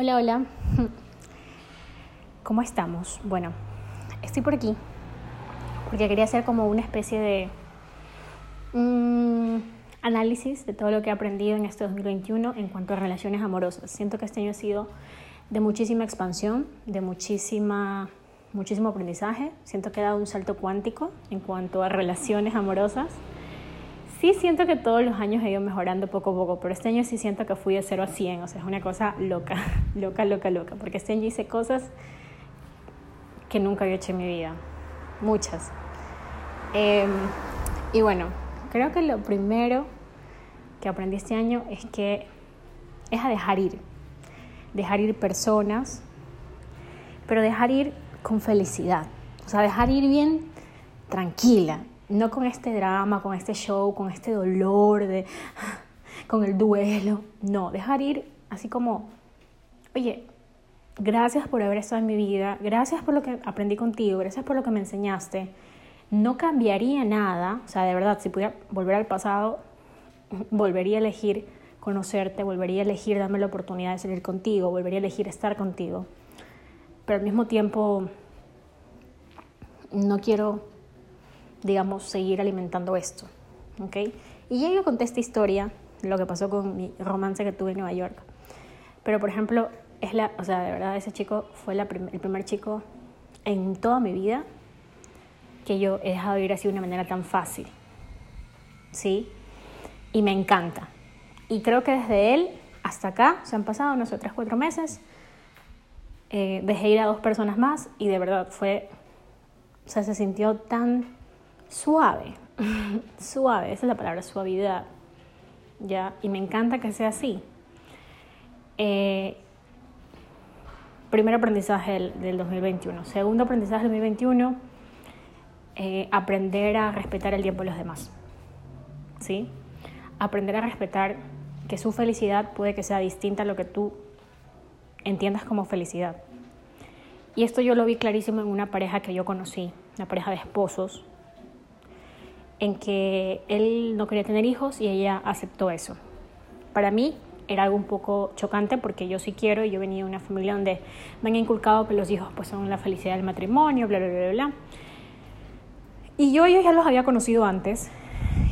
Hola, hola. ¿Cómo estamos? Bueno, estoy por aquí porque quería hacer como una especie de mm, análisis de todo lo que he aprendido en este 2021 en cuanto a relaciones amorosas. Siento que este año ha sido de muchísima expansión, de muchísima, muchísimo aprendizaje. Siento que he dado un salto cuántico en cuanto a relaciones amorosas sí siento que todos los años he ido mejorando poco a poco, pero este año sí siento que fui de 0 a 100, o sea, es una cosa loca, loca, loca, loca, porque este año hice cosas que nunca había hecho en mi vida, muchas. Em, y bueno, creo que lo primero que aprendí este año es que es a dejar ir, dejar ir personas, pero dejar ir con felicidad, o sea, dejar ir bien tranquila, no con este drama, con este show, con este dolor, de, con el duelo. No, dejar ir así como, oye, gracias por haber estado en mi vida, gracias por lo que aprendí contigo, gracias por lo que me enseñaste. No cambiaría nada, o sea, de verdad, si pudiera volver al pasado, volvería a elegir conocerte, volvería a elegir darme la oportunidad de salir contigo, volvería a elegir estar contigo. Pero al mismo tiempo, no quiero digamos, seguir alimentando esto. ¿ok? Y ya yo conté esta historia, lo que pasó con mi romance que tuve en Nueva York. Pero, por ejemplo, es la, o sea, de verdad, ese chico fue la el primer chico en toda mi vida que yo he dejado de vivir así de una manera tan fácil. ¿Sí? Y me encanta. Y creo que desde él hasta acá, se han pasado, no sé, tres, cuatro meses, eh, dejé ir a dos personas más y de verdad fue, o sea, se sintió tan suave, suave, esa es la palabra, suavidad, ¿ya? Y me encanta que sea así. Eh, primer aprendizaje del, 2021. Segundo aprendizaje del 2021, eh, aprender a respetar el tiempo de los demás, ¿sí? Aprender a respetar que su felicidad puede que sea distinta a lo que tú entiendas como felicidad. Y esto yo lo vi clarísimo en una pareja que yo conocí, una pareja de esposos, en que él no quería tener hijos y ella aceptó eso. Para mí era algo un poco chocante porque yo sí quiero y yo venía de una familia donde me han inculcado que los hijos pues son la felicidad del matrimonio, bla, bla, bla, bla. Y yo ellos ya los había conocido antes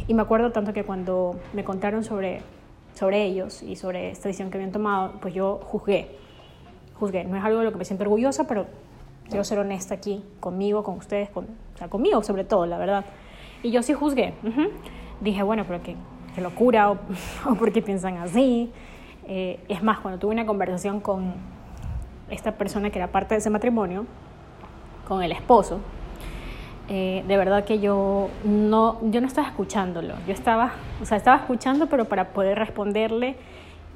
y me acuerdo tanto que cuando me contaron sobre, sobre ellos y sobre esta decisión que habían tomado, pues yo juzgué. Juzgué. No es algo de lo que me siento orgullosa, pero quiero ser honesta aquí conmigo, con ustedes, con, o sea, conmigo sobre todo, la verdad. Y yo sí juzgué. Dije, bueno, pero qué, qué locura, o, o por qué piensan así. Eh, es más, cuando tuve una conversación con esta persona que era parte de ese matrimonio, con el esposo, eh, de verdad que yo no, yo no estaba escuchándolo. Yo estaba, o sea, estaba escuchando, pero para poder responderle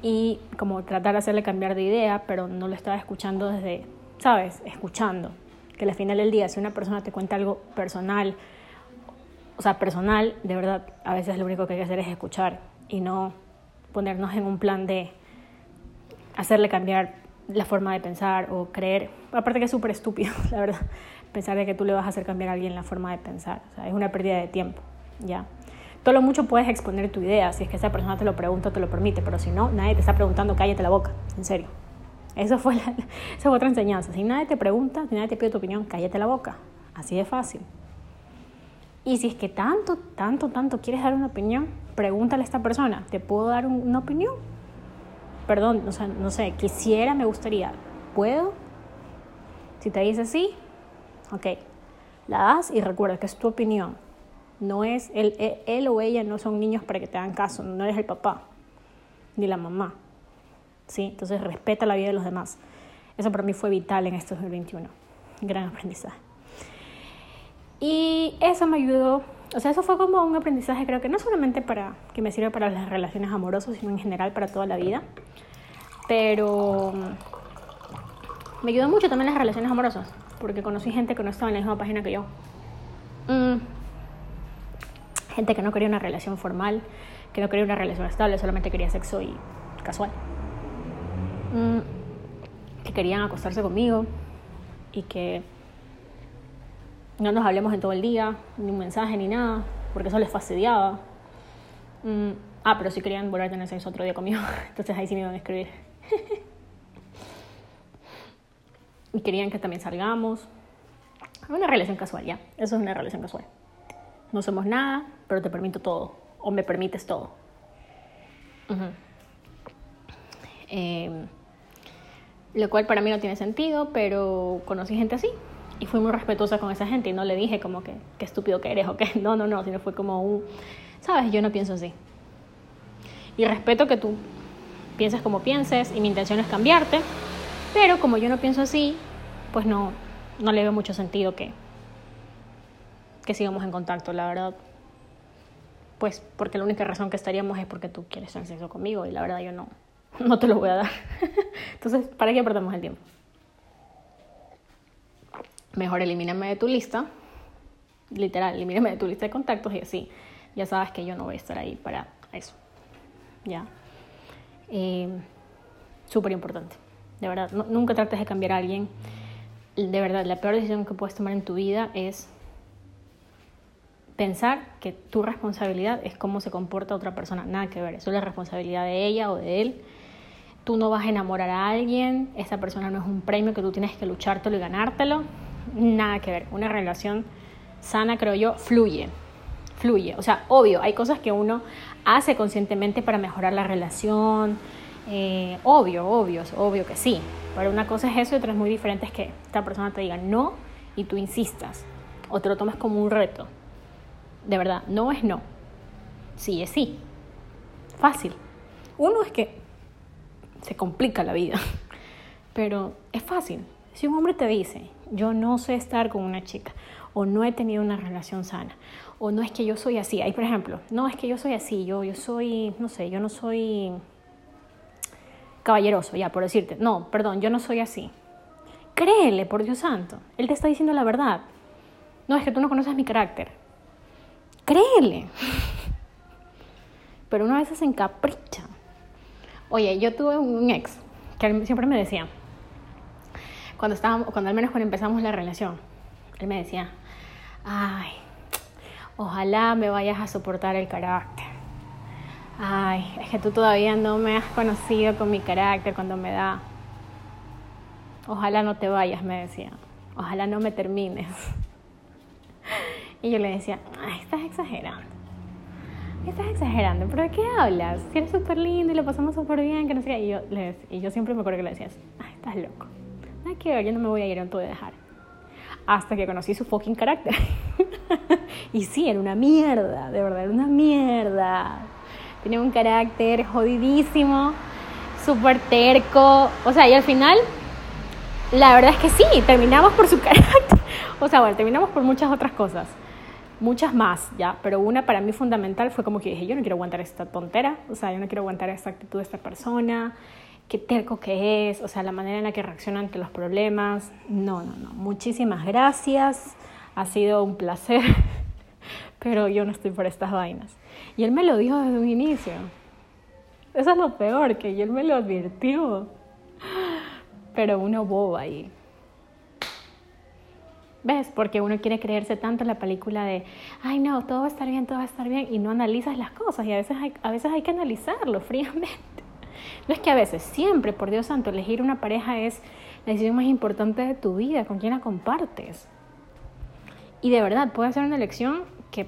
y como tratar de hacerle cambiar de idea, pero no lo estaba escuchando desde, ¿sabes? Escuchando. Que al final del día, si una persona te cuenta algo personal, o sea, personal, de verdad, a veces lo único que hay que hacer es escuchar y no ponernos en un plan de hacerle cambiar la forma de pensar o creer, aparte que es súper estúpido, la verdad, pensar de que tú le vas a hacer cambiar a alguien la forma de pensar, o sea, es una pérdida de tiempo, ¿ya? Todo lo mucho puedes exponer tu idea, si es que esa persona te lo pregunta, te lo permite, pero si no, nadie te está preguntando, cállate la boca, en serio. Eso fue, esa fue otra enseñanza. Si nadie te pregunta, si nadie te pide tu opinión, cállate la boca. Así de fácil. Y si es que tanto, tanto, tanto quieres dar una opinión, pregúntale a esta persona, ¿te puedo dar una opinión? Perdón, no sé, quisiera, me gustaría, ¿puedo? Si te dice sí, ok, la das y recuerda que es tu opinión. No es, él, e, él o ella no son niños para que te hagan caso, no eres el papá, ni la mamá. ¿Sí? Entonces respeta la vida de los demás. Eso para mí fue vital en este 2021. Gran aprendizaje. Y eso me ayudó, o sea, eso fue como un aprendizaje, creo que no solamente para que me sirve para las relaciones amorosas, sino en general para toda la vida. Pero mm, me ayudó mucho también las relaciones amorosas, porque conocí gente que no estaba en la misma página que yo. Mm, gente que no quería una relación formal, que no quería una relación estable, solamente quería sexo y casual. Mm, que querían acostarse conmigo y que no nos hablemos en todo el día, ni un mensaje ni nada, porque eso les fastidiaba. Mm, ah, pero si querían volver a tener sexo otro día conmigo, entonces ahí sí me iban a escribir. y querían que también salgamos. Una relación casual, ya. Eso es una relación casual. No somos nada, pero te permito todo. O me permites todo. Em, lo cual para mí no tiene sentido, pero conocí gente así. Y fui muy respetuosa con esa gente y no le dije como que qué estúpido que eres o qué. No, no, no, sino fue como un, sabes, yo no pienso así. Y respeto que tú pienses como pienses y mi intención es cambiarte, pero como yo no pienso así, pues no, no le veo mucho sentido que, que sigamos en contacto, la verdad. Pues porque la única razón que estaríamos es porque tú quieres tener sexo conmigo y la verdad yo no, no te lo voy a dar. Entonces, ¿para qué perdemos el tiempo? Mejor elimíname de tu lista, literal, elimíname de tu lista de contactos y así ya sabes que yo no voy a estar ahí para eso. ¿Ya? Eh, Súper importante. De verdad, nunca trates de cambiar a alguien. De verdad, la peor decisión que puedes tomar en tu vida es pensar que tu responsabilidad es cómo se comporta otra persona. Nada que ver. Eso es la responsabilidad de ella o de él. Tú no vas a enamorar a alguien. Esa persona no es un premio que tú tienes que luchártelo y ganártelo. Nada que ver. Una relación sana, creo yo, fluye fluye. O sea, obvio, hay cosas que uno hace conscientemente para mejorar la relación. Eh, obvio, obvio, obvio que sí. Pero una cosa es eso y otra es muy diferente es que esta persona te diga no y tú insistas. O te lo tomes como un reto. De verdad, no es no. Sí es sí. Fácil. Uno es que se complica la vida. Pero es fácil. Si un hombre te dice, yo no sé estar con una chica, o no he tenido una relación sana, o no es que yo soy así. Hay, por ejemplo, no es que yo soy así, yo, yo soy, no sé, yo no soy caballeroso, ya, por decirte. No, perdón, yo no soy así. Créele, por Dios santo. Él te está diciendo la verdad. No, es que tú no conoces mi carácter. Créele. Pero una vez se encapricha. Oye, yo tuve un ex que siempre me decía, cuando estábamos, cuando al menos cuando empezamos la relación, él me decía, ay, ojalá me vayas a soportar el carácter. Ay, es que tú todavía no me has conocido con mi carácter cuando me da. Ojalá no te vayas, me decía. Ojalá no me termines. Y yo le decía, ay, estás exagerando. Estás exagerando, pero ¿de qué hablas? Si eres súper lindo y lo pasamos súper bien, que no sé Y yo, y yo siempre me acuerdo que le decías, ay, estás loco. Nada que yo no me voy a ir, no te voy a dejar hasta que conocí su fucking carácter. y sí, era una mierda, de verdad, era una mierda. Tenía un carácter jodidísimo, súper terco. O sea, y al final, la verdad es que sí, terminamos por su carácter. O sea, bueno, terminamos por muchas otras cosas. Muchas más, ¿ya? Pero una para mí fundamental fue como que dije, yo no quiero aguantar esta tontera, o sea, yo no quiero aguantar esta actitud de esta persona, qué terco que es, o sea, la manera en la que reacciona ante los problemas. No, no, no. Muchísimas gracias. Ha sido un placer, pero yo no estoy por estas vainas. Y él me lo dijo desde un inicio. Eso es lo peor, que él me lo advirtió. Pero uno boba ahí. ¿Ves? Porque uno quiere creerse tanto en la película de, ay no, todo va a estar bien, todo va a estar bien, y no analizas las cosas, y a veces hay, a veces hay que analizarlo fríamente. No es que a veces, siempre, por Dios santo, elegir una pareja es la decisión más importante de tu vida, con quien la compartes. Y de verdad, puede ser una elección que,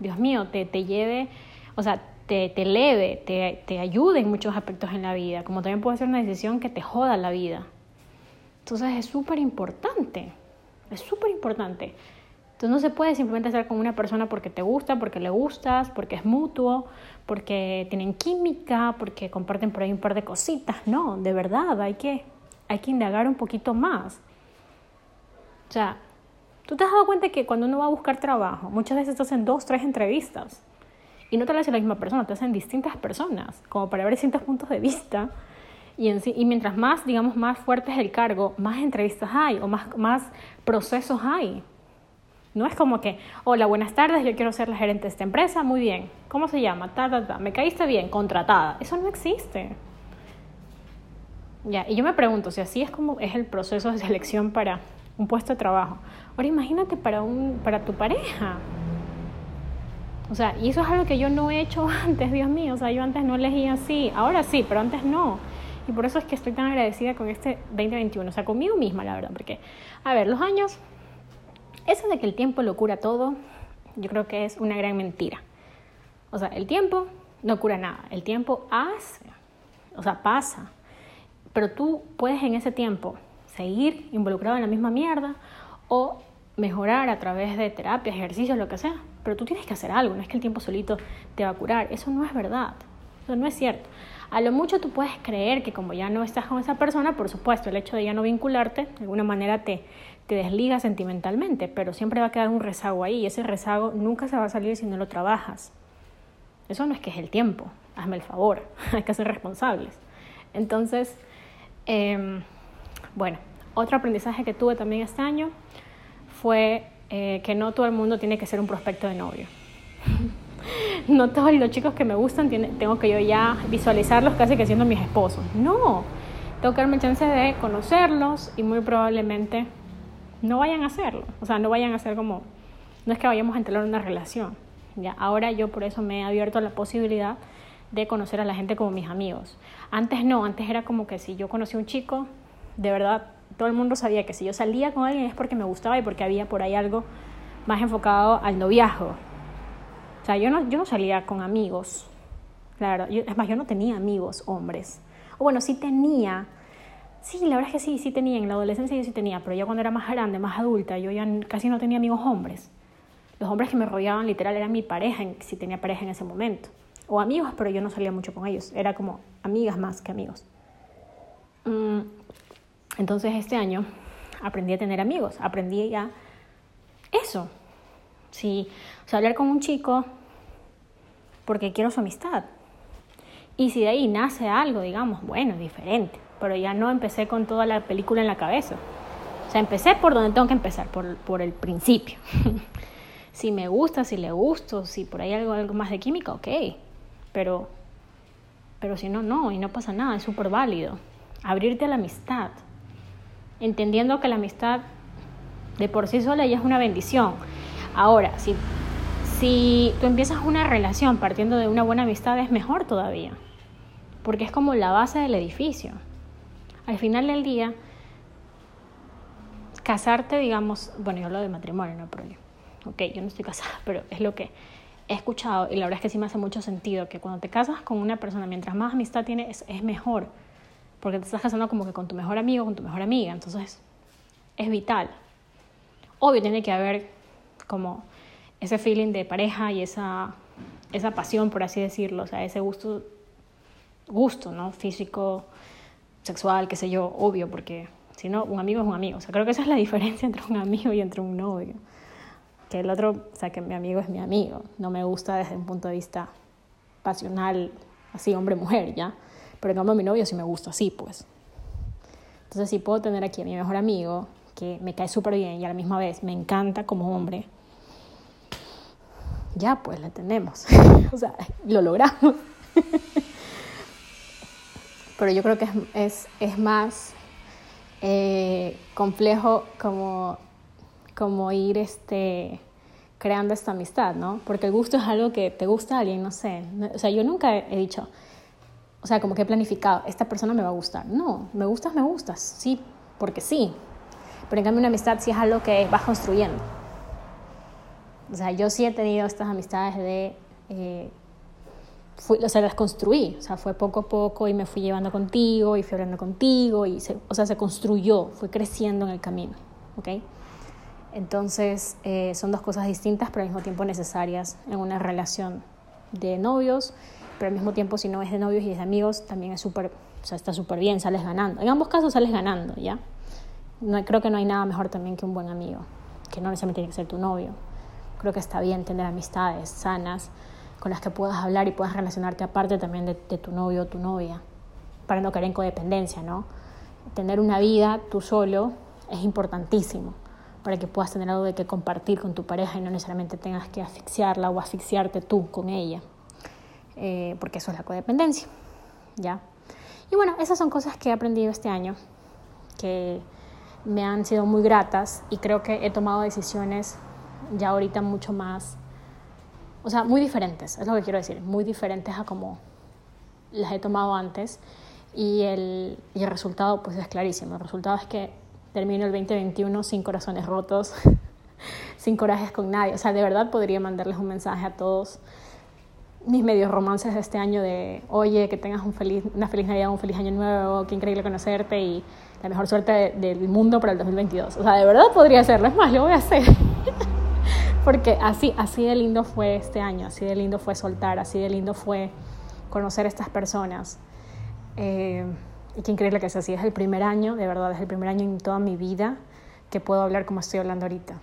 Dios mío, te, te lleve, o sea, te, te eleve, te, te ayude en muchos aspectos en la vida, como también puede ser una decisión que te joda la vida. Entonces es súper importante, es súper importante. Entonces no se puede simplemente estar con una persona porque te gusta, porque le gustas, porque es mutuo, porque tienen química, porque comparten por ahí un par de cositas. No, de verdad, hay que, hay que indagar un poquito más. O sea, tú te has dado cuenta que cuando uno va a buscar trabajo, muchas veces te hacen dos, tres entrevistas. Y no te lo hace la misma persona, te hacen distintas personas, como para ver distintos puntos de vista. Y, en y mientras más, digamos, más fuerte es el cargo, más entrevistas hay o más, más procesos hay. No es como que, hola, buenas tardes, yo quiero ser la gerente de esta empresa, muy bien. ¿Cómo se llama? Ta, ta. Me caíste bien, contratada. Eso no existe. Ya, y yo me pregunto, si así es como es el proceso de selección para un puesto de trabajo. Ahora imagínate para, un, para tu pareja. O sea, y eso es algo que yo no he hecho antes, Dios mío. O sea, yo antes no elegía así. Ahora sí, pero antes no. Y por eso es que estoy tan agradecida con este 2021, o sea, conmigo misma, la verdad, porque, a ver, los años, eso de que el tiempo lo cura todo, yo creo que es una gran mentira. O sea, el tiempo no cura nada, el tiempo hace, o sea, pasa. Pero tú puedes en ese tiempo seguir involucrado en la misma mierda o mejorar a través de terapia, ejercicios, lo que sea. Pero tú tienes que hacer algo, no es que el tiempo solito te va a curar. Eso no es verdad, eso no es cierto. A lo mucho tú puedes creer que como ya no estás con esa persona, por supuesto, el hecho de ya no vincularte, de alguna manera te, te desliga sentimentalmente, pero siempre va a quedar un rezago ahí y ese rezago nunca se va a salir si no lo trabajas. Eso no es que es el tiempo, hazme el favor, hay que ser responsables. Entonces, em, bueno, otro aprendizaje que tuve también este año fue eh, que no todo el mundo tiene que ser un prospecto de novio. no todos los chicos que me gustan tengo que yo ya visualizarlos casi que siendo mis esposos. No, tengo que darme chance de conocerlos y muy probablemente no vayan a hacerlo. O sea, no vayan a ser como, no es que vayamos a entrar en una relación. ¿ya? Ahora yo por eso me he abierto a la posibilidad de conocer a la gente como mis amigos. Antes no, antes era como que si yo conocí a un chico, de verdad todo el mundo sabía que si yo salía con alguien es porque me gustaba y porque había por ahí algo más enfocado al noviazgo. O sea, yo no, yo no salía con amigos. Claro, es más, yo no tenía amigos hombres. O bueno, sí tenía. Sí, la verdad es que sí, sí tenía. En la adolescencia yo sí tenía, pero ya cuando era más grande, más adulta, yo ya casi no tenía amigos hombres. Los hombres que me rodeaban literal eran mi pareja, si tenía pareja en ese momento. O amigos, pero yo no salía mucho con ellos. Era como amigas más que amigos. Mm, entonces este año aprendí a tener amigos, aprendí ya eso. Sí, o sea, hablar con un chico porque quiero su amistad. Y si de ahí nace algo, digamos, bueno, diferente. Pero ya no empecé con toda la película en la cabeza. O sea, empecé por donde tengo que empezar, por, por el principio. si me gusta, si le gusto, si por ahí algo, algo más de química, ok. Pero, pero si no, no, y no pasa nada, es súper válido. Abrirte a la amistad entendiendo que la amistad de por sí sola ya es una bendición. Ahora, si, si tú empiezas una relación partiendo de una buena amistad, es mejor todavía, porque es como la base del edificio. Al final del día, casarte, digamos, bueno, yo hablo de matrimonio, no problema. Ok, yo no estoy casada, pero es lo que he escuchado y la verdad es que sí me hace mucho sentido que cuando te casas con una persona, mientras más amistad tienes, es mejor porque te estás casando como que con tu mejor amigo, con tu mejor amiga, entonces es vital. Obvio tiene que haber como ese feeling de pareja y esa, esa pasión, por así decirlo, o sea, ese gusto, gusto, ¿no? Físico, sexual, qué sé yo, obvio, porque si no, un amigo es un amigo. O sea, creo que esa es la diferencia entre un amigo y entre un novio. Que el otro, o sea, que mi amigo es mi amigo. No me gusta desde un punto de vista pasional, así hombre-mujer, ¿ya? Pero en cambio mi novio sí me gusta así, pues. Entonces si puedo tener aquí a mi mejor amigo, que me cae súper bien y a la misma vez me encanta como hombre, ya pues le tenemos. o sea, lo logramos. Pero yo creo que es, es, más eh, complejo como, como ir este, creando esta amistad, ¿no? Porque el gusto es algo que te gusta a alguien, no sé. O sea, yo nunca he dicho, o sea, como que he planificado, esta persona me va a gustar. No, me gustas, me gustas, sí, porque sí. Pero en cambio una amistad sí es algo que vas construyendo. O sea, yo sí he tenido estas amistades de... Eh, o sea, las construí. O sea, fue poco a poco y me fui llevando contigo y fui hablando contigo. Y o sea, se construyó, fue creciendo en el camino. ¿Ok? Entonces, eh, son dos cosas distintas, pero al mismo tiempo necesarias en una relación de novios pero al mismo tiempo si no es de novios y es de amigos, también es súper, o sea, está súper bien, sales ganando. En ambos casos sales ganando, ¿ya? No, creo que no hay nada mejor también que un buen amigo, que no necesariamente tiene que ser tu novio. Creo que está bien tener amistades sanas con las que puedas hablar y puedas relacionarte aparte también de, de tu novio o tu novia, para no caer en codependencia, ¿no? Tener una vida tú solo es importantísimo para que puedas tener algo de que compartir con tu pareja y no necesariamente tengas que asfixiarla o asfixiarte tú con ella. Eh, porque eso es la codependencia, ¿ya? Y bueno, esas son cosas que he aprendido este año, que me han sido muy gratas y creo que he tomado decisiones ya ahorita mucho más, o sea, muy diferentes, es lo que quiero decir, muy diferentes a como las he tomado antes. Y el, y el resultado pues es clarísimo. El resultado es que termino el 2021 sin corazones rotos, sin corajes con nadie. O sea, de verdad podría mandarles un mensaje a todos mis medios romances de este año de, oye, que tengas un feliz, una feliz Navidad, un feliz año nuevo, qué increíble conocerte y la mejor suerte del mundo para el 2022. O sea, de verdad podría hacerlo. Es más, lo voy a hacer. Porque así, así de lindo fue este año, así de lindo fue soltar, así de lindo fue conocer a estas personas. Eh, y qué increíble que sea así. Es el primer año, de verdad, es el primer año en toda mi vida que puedo hablar como estoy hablando ahorita.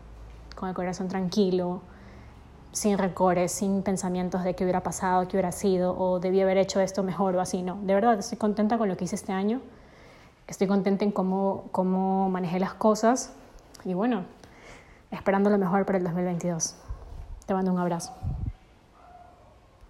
Con el corazón tranquilo, sin recores, sin pensamientos de qué hubiera pasado, qué hubiera sido, o debí haber hecho esto mejor o así. No, de verdad, estoy contenta con lo que hice este año. Estoy contenta en cómo, cómo manejé las cosas. Y bueno, esperando lo mejor para el 2022. Te mando un abrazo.